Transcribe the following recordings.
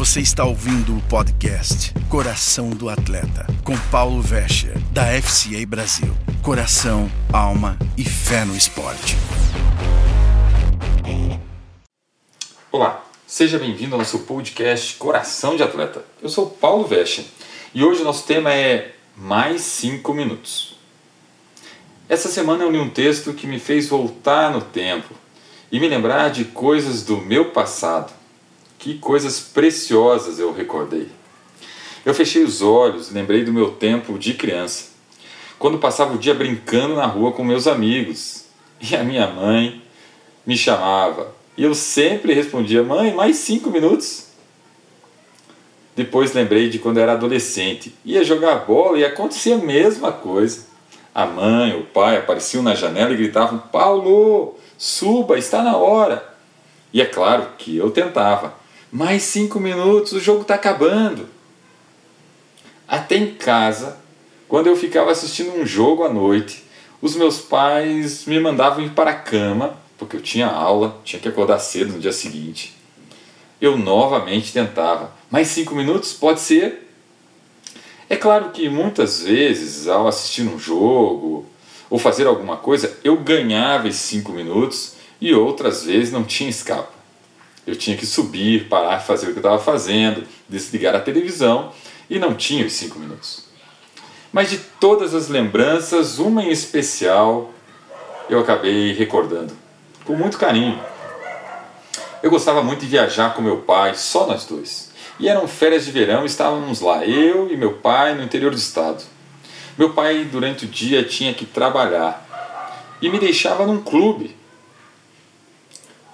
Você está ouvindo o podcast Coração do Atleta, com Paulo Vescher, da FCA Brasil. Coração, alma e fé no esporte. Olá, seja bem-vindo ao nosso podcast Coração de Atleta. Eu sou Paulo Vescher e hoje o nosso tema é Mais 5 Minutos. Essa semana eu li um texto que me fez voltar no tempo e me lembrar de coisas do meu passado que coisas preciosas eu recordei. Eu fechei os olhos, lembrei do meu tempo de criança, quando passava o dia brincando na rua com meus amigos e a minha mãe me chamava e eu sempre respondia: Mãe, mais cinco minutos. Depois lembrei de quando era adolescente, ia jogar bola e acontecia a mesma coisa. A mãe, o pai apareciam na janela e gritavam: Paulo, suba, está na hora. E é claro que eu tentava, mais cinco minutos, o jogo está acabando. Até em casa, quando eu ficava assistindo um jogo à noite, os meus pais me mandavam ir para a cama, porque eu tinha aula, tinha que acordar cedo no dia seguinte. Eu novamente tentava. Mais cinco minutos? Pode ser? É claro que muitas vezes, ao assistir um jogo ou fazer alguma coisa, eu ganhava esses cinco minutos e outras vezes não tinha escapa. Eu tinha que subir, parar, fazer o que eu estava fazendo, desligar a televisão e não tinha os cinco minutos. Mas de todas as lembranças, uma em especial eu acabei recordando, com muito carinho. Eu gostava muito de viajar com meu pai, só nós dois. E eram férias de verão, estávamos lá, eu e meu pai, no interior do estado. Meu pai, durante o dia, tinha que trabalhar e me deixava num clube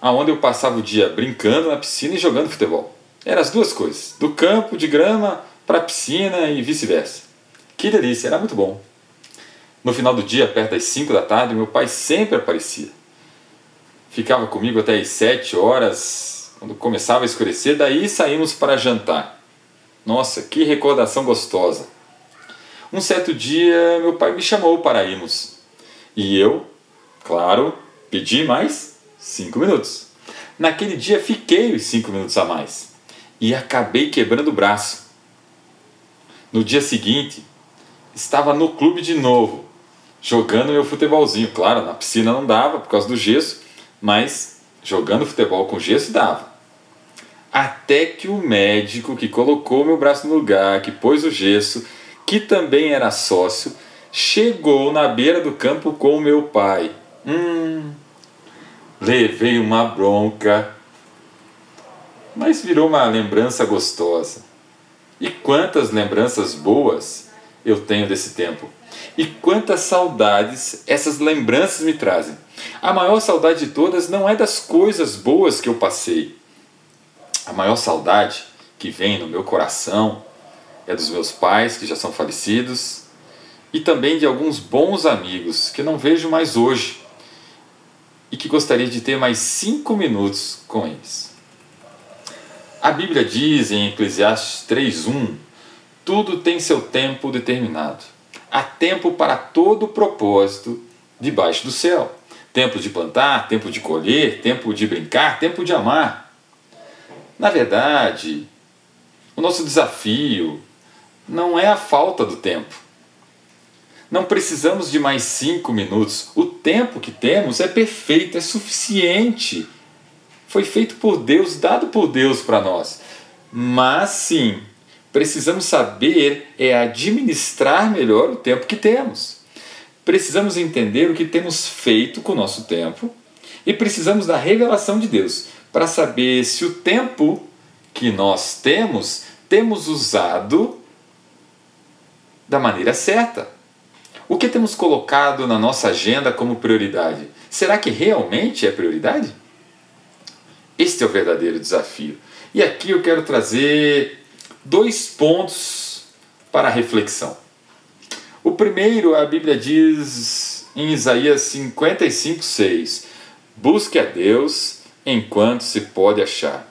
aonde eu passava o dia brincando na piscina e jogando futebol. Eram as duas coisas, do campo de grama para a piscina e vice-versa. Que delícia, era muito bom. No final do dia, perto das 5 da tarde, meu pai sempre aparecia. Ficava comigo até as 7 horas, quando começava a escurecer, daí saímos para jantar. Nossa, que recordação gostosa. Um certo dia, meu pai me chamou para irmos. E eu, claro, pedi mais cinco minutos. Naquele dia fiquei os cinco minutos a mais e acabei quebrando o braço. No dia seguinte, estava no clube de novo, jogando meu futebolzinho. Claro, na piscina não dava por causa do gesso, mas jogando futebol com gesso dava. Até que o médico que colocou meu braço no lugar, que pôs o gesso, que também era sócio, chegou na beira do campo com o meu pai. Hum, Levei uma bronca, mas virou uma lembrança gostosa. E quantas lembranças boas eu tenho desse tempo. E quantas saudades essas lembranças me trazem. A maior saudade de todas não é das coisas boas que eu passei. A maior saudade que vem no meu coração é dos meus pais que já são falecidos e também de alguns bons amigos que não vejo mais hoje e que gostaria de ter mais cinco minutos com eles. A Bíblia diz em Eclesiastes 3:1: tudo tem seu tempo determinado. Há tempo para todo propósito debaixo do céu. Tempo de plantar, tempo de colher, tempo de brincar, tempo de amar. Na verdade, o nosso desafio não é a falta do tempo, não precisamos de mais cinco minutos. O tempo que temos é perfeito, é suficiente. Foi feito por Deus, dado por Deus para nós. Mas sim, precisamos saber é administrar melhor o tempo que temos. Precisamos entender o que temos feito com o nosso tempo e precisamos da revelação de Deus para saber se o tempo que nós temos temos usado da maneira certa. O que temos colocado na nossa agenda como prioridade? Será que realmente é prioridade? Este é o verdadeiro desafio. E aqui eu quero trazer dois pontos para reflexão. O primeiro, a Bíblia diz em Isaías 55, 6: Busque a Deus enquanto se pode achar.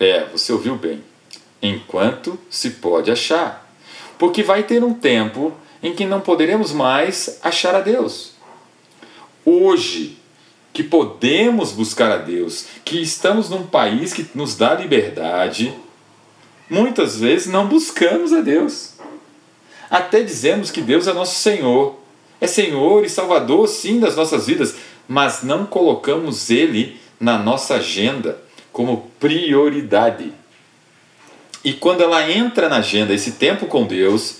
É, você ouviu bem. Enquanto se pode achar. Porque vai ter um tempo em que não poderemos mais achar a Deus. Hoje, que podemos buscar a Deus, que estamos num país que nos dá liberdade, muitas vezes não buscamos a Deus. Até dizemos que Deus é nosso Senhor. É Senhor e Salvador, sim, das nossas vidas, mas não colocamos Ele na nossa agenda como prioridade. E quando ela entra na agenda, esse tempo com Deus,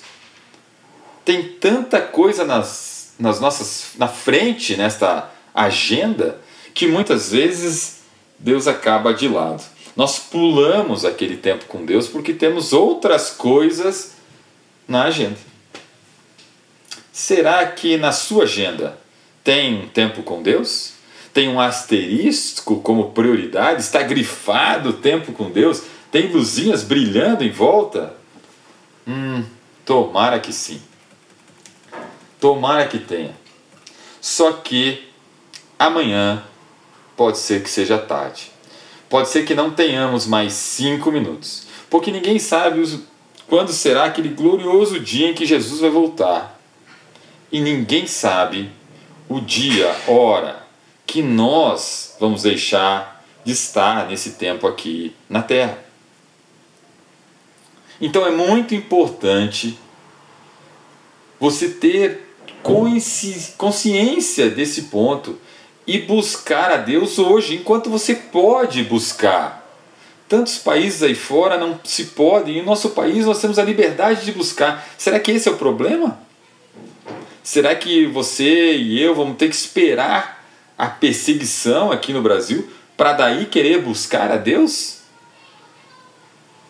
tem tanta coisa nas, nas nossas, na frente, nesta agenda, que muitas vezes Deus acaba de lado. Nós pulamos aquele tempo com Deus porque temos outras coisas na agenda. Será que na sua agenda tem um tempo com Deus? Tem um asterisco como prioridade? Está grifado o tempo com Deus? Tem luzinhas brilhando em volta? Hum, tomara que sim. Tomara que tenha. Só que amanhã pode ser que seja tarde. Pode ser que não tenhamos mais cinco minutos, porque ninguém sabe quando será aquele glorioso dia em que Jesus vai voltar. E ninguém sabe o dia, hora que nós vamos deixar de estar nesse tempo aqui na Terra. Então é muito importante você ter consciência desse ponto e buscar a Deus hoje, enquanto você pode buscar. Tantos países aí fora não se podem, e no nosso país nós temos a liberdade de buscar. Será que esse é o problema? Será que você e eu vamos ter que esperar a perseguição aqui no Brasil para daí querer buscar a Deus?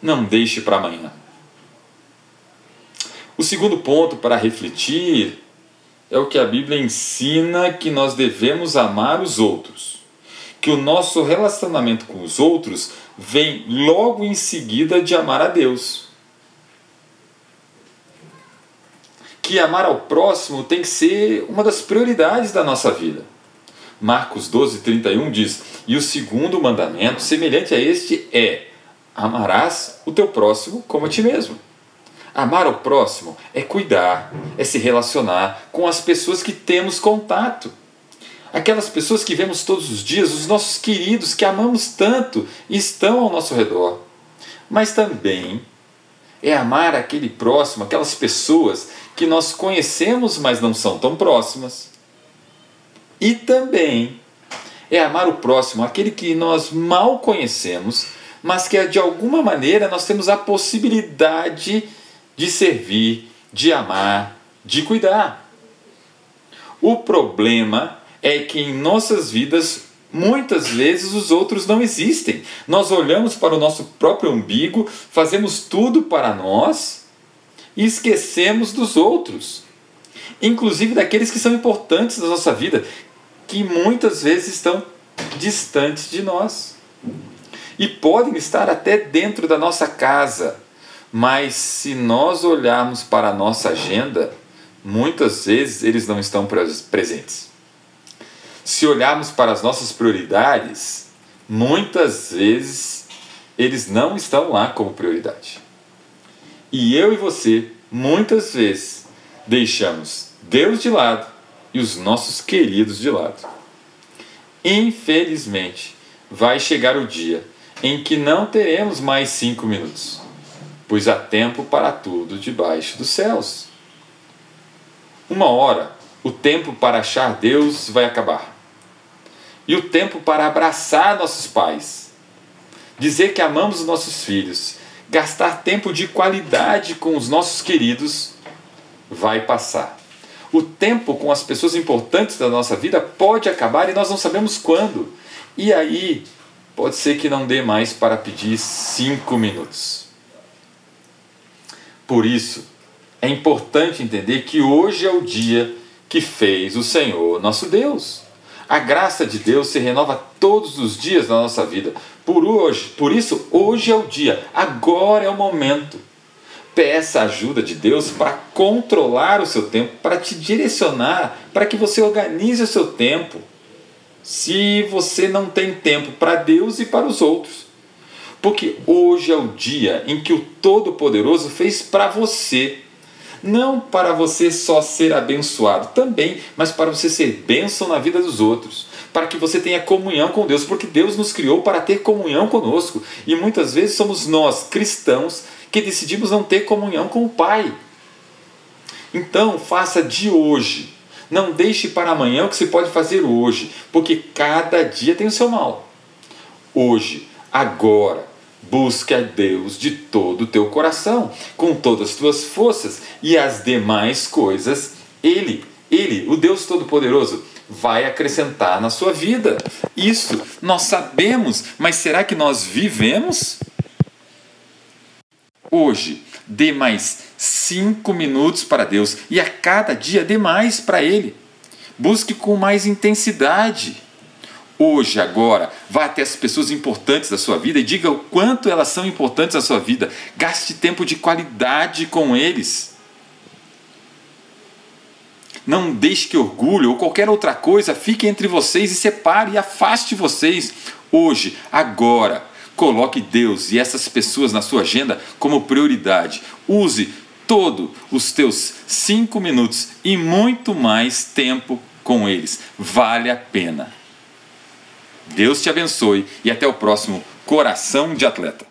Não deixe para amanhã. O segundo ponto para refletir é o que a Bíblia ensina que nós devemos amar os outros. Que o nosso relacionamento com os outros vem logo em seguida de amar a Deus. Que amar ao próximo tem que ser uma das prioridades da nossa vida. Marcos 12, 31 diz: E o segundo mandamento, semelhante a este, é: amarás o teu próximo como a ti mesmo. Amar ao próximo é cuidar, é se relacionar com as pessoas que temos contato. Aquelas pessoas que vemos todos os dias, os nossos queridos que amamos tanto e estão ao nosso redor. Mas também é amar aquele próximo, aquelas pessoas que nós conhecemos, mas não são tão próximas. E também é amar o próximo, aquele que nós mal conhecemos, mas que de alguma maneira nós temos a possibilidade de servir, de amar, de cuidar. O problema é que em nossas vidas muitas vezes os outros não existem. Nós olhamos para o nosso próprio umbigo, fazemos tudo para nós e esquecemos dos outros, inclusive daqueles que são importantes na nossa vida, que muitas vezes estão distantes de nós e podem estar até dentro da nossa casa mas se nós olharmos para a nossa agenda, muitas vezes eles não estão presentes. Se olharmos para as nossas prioridades, muitas vezes eles não estão lá como prioridade. E eu e você, muitas vezes, deixamos Deus de lado e os nossos queridos de lado. Infelizmente, vai chegar o dia em que não teremos mais cinco minutos pois há tempo para tudo debaixo dos céus. Uma hora, o tempo para achar Deus vai acabar. E o tempo para abraçar nossos pais, dizer que amamos nossos filhos, gastar tempo de qualidade com os nossos queridos vai passar. O tempo com as pessoas importantes da nossa vida pode acabar e nós não sabemos quando. E aí, pode ser que não dê mais para pedir cinco minutos. Por isso, é importante entender que hoje é o dia que fez o Senhor nosso Deus. A graça de Deus se renova todos os dias na nossa vida. Por hoje, por isso, hoje é o dia, agora é o momento. Peça a ajuda de Deus para controlar o seu tempo, para te direcionar, para que você organize o seu tempo. Se você não tem tempo para Deus e para os outros, porque hoje é o dia em que o Todo-Poderoso fez para você. Não para você só ser abençoado também, mas para você ser bênção na vida dos outros, para que você tenha comunhão com Deus, porque Deus nos criou para ter comunhão conosco. E muitas vezes somos nós, cristãos, que decidimos não ter comunhão com o Pai. Então, faça de hoje. Não deixe para amanhã o que se pode fazer hoje, porque cada dia tem o seu mal. Hoje, agora, busque a Deus de todo o teu coração, com todas as tuas forças, e as demais coisas, Ele, Ele, o Deus Todo-Poderoso, vai acrescentar na sua vida. Isso nós sabemos, mas será que nós vivemos? Hoje, dê mais cinco minutos para Deus e a cada dia dê mais para Ele. Busque com mais intensidade. Hoje, agora, vá até as pessoas importantes da sua vida e diga o quanto elas são importantes na sua vida. Gaste tempo de qualidade com eles. Não deixe que orgulho ou qualquer outra coisa fique entre vocês e separe e afaste vocês. Hoje, agora, coloque Deus e essas pessoas na sua agenda como prioridade. Use todo os teus cinco minutos e muito mais tempo com eles. Vale a pena. Deus te abençoe e até o próximo Coração de Atleta.